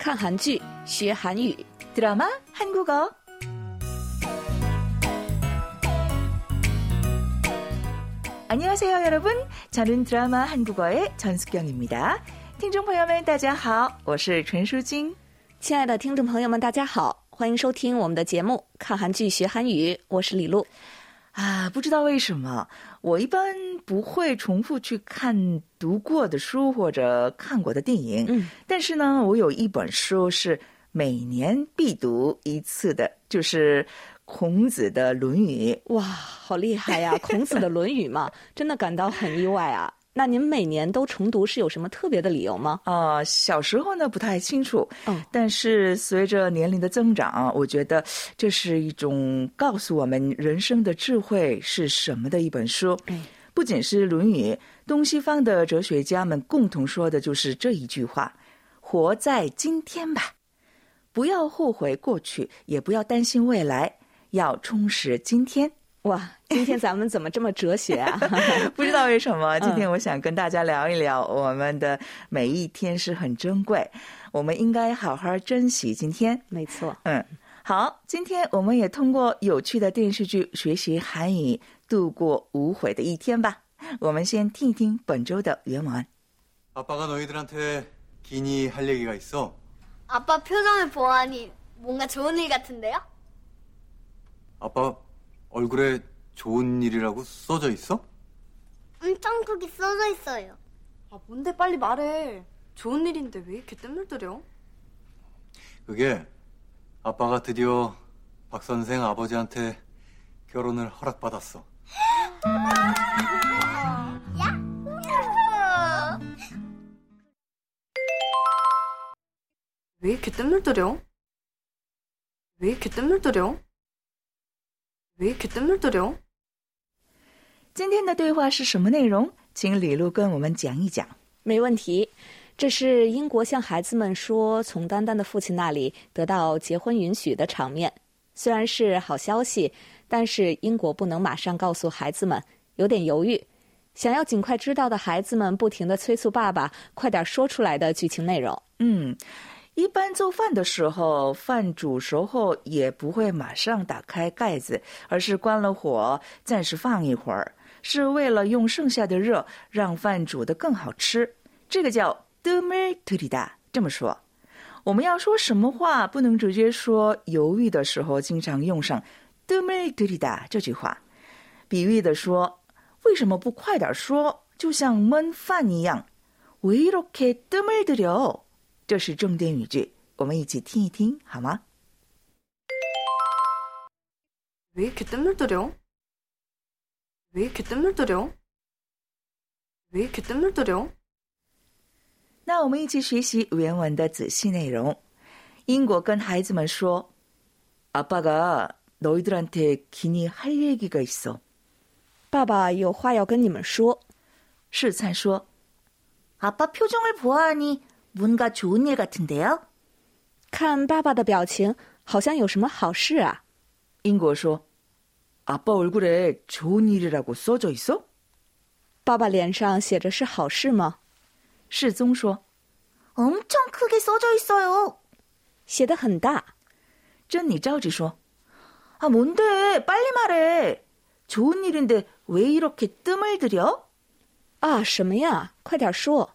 看韩剧学韩语， 드라마 한국어. 안녕하세요, 여러분. 저는 드라마 한국어의 전숙경입니다. 听众朋友们，大家好，我是陈淑晶。亲爱的听众朋友们，大家好，欢迎收听我们的节目《看韩剧学韩语》，我是李璐。 啊，不知道为什么，我一般不会重复去看读过的书或者看过的电影。嗯，但是呢，我有一本书是每年必读一次的，就是孔子的《论语》。哇，好厉害呀！孔子的《论语》嘛，真的感到很意外啊。那您每年都重读是有什么特别的理由吗？啊、小时候呢不太清楚，嗯但是随着年龄的增长，我觉得这是一种告诉我们人生的智慧是什么的一本书。哎，不仅是《论语》，东西方的哲学家们共同说的就是这一句话：“活在今天吧，不要后悔过去，也不要担心未来，要充实今天。”哇，今天咱们怎么这么哲学啊？不知道为什么，今天我想跟大家聊一聊，我们的每一天是很珍贵，我们应该好好珍惜今天。没错，嗯，好，今天我们也通过有趣的电视剧学习韩语，度过无悔的一天吧。我们先听一听本周的原文。 아빠가 너희들한테 기니 할 얘기가 있어. 아빠 표정을 보아하니 뭔가 좋은 일 같은데요? 아빠 얼굴에 좋은 일이라고 써져 있어? 엄청 크게 써져 있어요. 아, 뭔데 빨리 말해. 좋은 일인데 왜 이렇게 뜸을 들여? 그게 아빠가 드디어 박 선생 아버지한테 결혼을 허락받았어. 왜 이렇게 뜸을 들여? 왜 이렇게 뜸을 들여? 왜 이렇게 뜸을 들여? 今天的对话是什么内容？请李璐跟我们讲一讲。没问题。这是英国向孩子们说从丹丹的父亲那里得到结婚允许的场面。虽然是好消息，但是英国不能马上告诉孩子们，有点犹豫。想要尽快知道的孩子们不停的催促爸爸快点说出来的剧情内容。嗯， 一般做饭的时候，饭煮熟后也不会马上打开盖子，而是关了火，暂时放一会儿，是为了用剩下的热让饭煮得更好吃。这个叫 d u m e r t u r i d a 这么说。我们要说什么话，不能直接说，犹豫的时候经常用上 d u m e r t u r i d a 这句话，比喻的说，为什么不快点说？就像焖饭一样。왜이렇게뜸을들여？ 这是重点语句，我们一起听一听好吗？ 왜 이렇게 뜸을 들여? 왜 이렇게 뜸을 들여? 왜 이렇게 뜸을 들여? 那我们一起学习原文的仔细内容。英国跟孩子们说：“아빠가너희들한테긴이할얘기가있어。”爸爸有话要跟你们说。试灿说：“아빠표정을보아하니 뭔가좋은일같은데요。”看爸爸的表情，好像有什么好事啊。英国说：“아빠얼굴에좋은일이라고써져있어？” 爸爸脸上写着是好事吗？世宗说 엄청 크게 써져 있어요. 写的很大。：“珍妮着急说：‘啊，뭔데빨리말해좋은일인데왜이렇게뜸을들여？’ 啊，什么呀？快点说，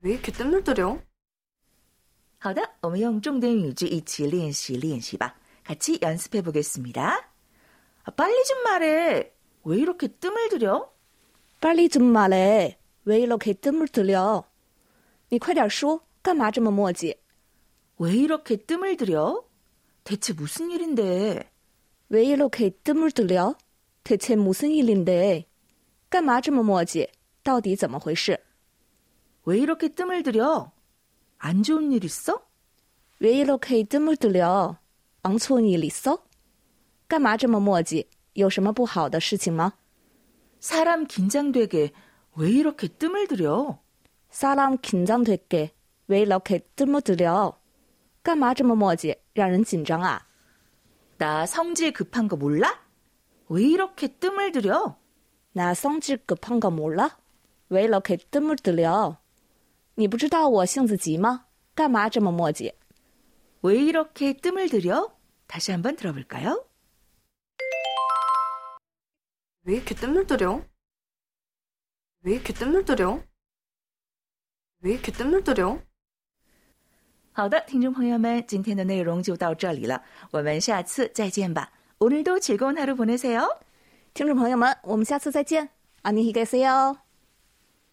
왜 이렇게 뜸을 들여? 好的，我们用重点语句一起练习练习吧。같이연습해보겠습니다。啊빨리좀말해왜이렇게뜸을들여？ 빨리좀말해왜이렇게뜸을들여？ 你快点说，干嘛这么磨叽？ 왜이렇게뜸을들여？ 대체무슨일인데？ 왜이렇게뜸을들여？ 대체무슨일인데？ 干嘛这么磨叽？到底怎么回事？ 왜이렇게뜸을들여？ 안 좋은 일 있어? 왜 이렇게 뜸을 들여? 엉촌 일 있어? 干嘛这么磨叽？有什么不好的事情吗？ 사람 긴장되게 왜 이렇게 뜸을 들여? 사람 긴장되게 왜 이렇게 뜸을 들여? 干嘛这么磨叽？让人紧张啊！ 나 성질 급한 거 몰라? 왜 이렇게 뜸을 들여? 나 성질 급한 거 몰라? 왜 이렇게 뜸을 들여? 你不知道我性子急吗？干嘛这么磨叽？ 왜 이렇게 뜸을 들여? 다시 한번 들어볼까요? 왜 이렇게 뜸을 들여? 왜 이렇게 뜸을 들여? 왜 이렇게 뜸을 들여? 好的，听众朋友们，今天的内容就到这里了，我们下次再见吧。 오늘도 즐거운 하루 보내세요. 听众朋友们，我们下次再见，안녕히계세요。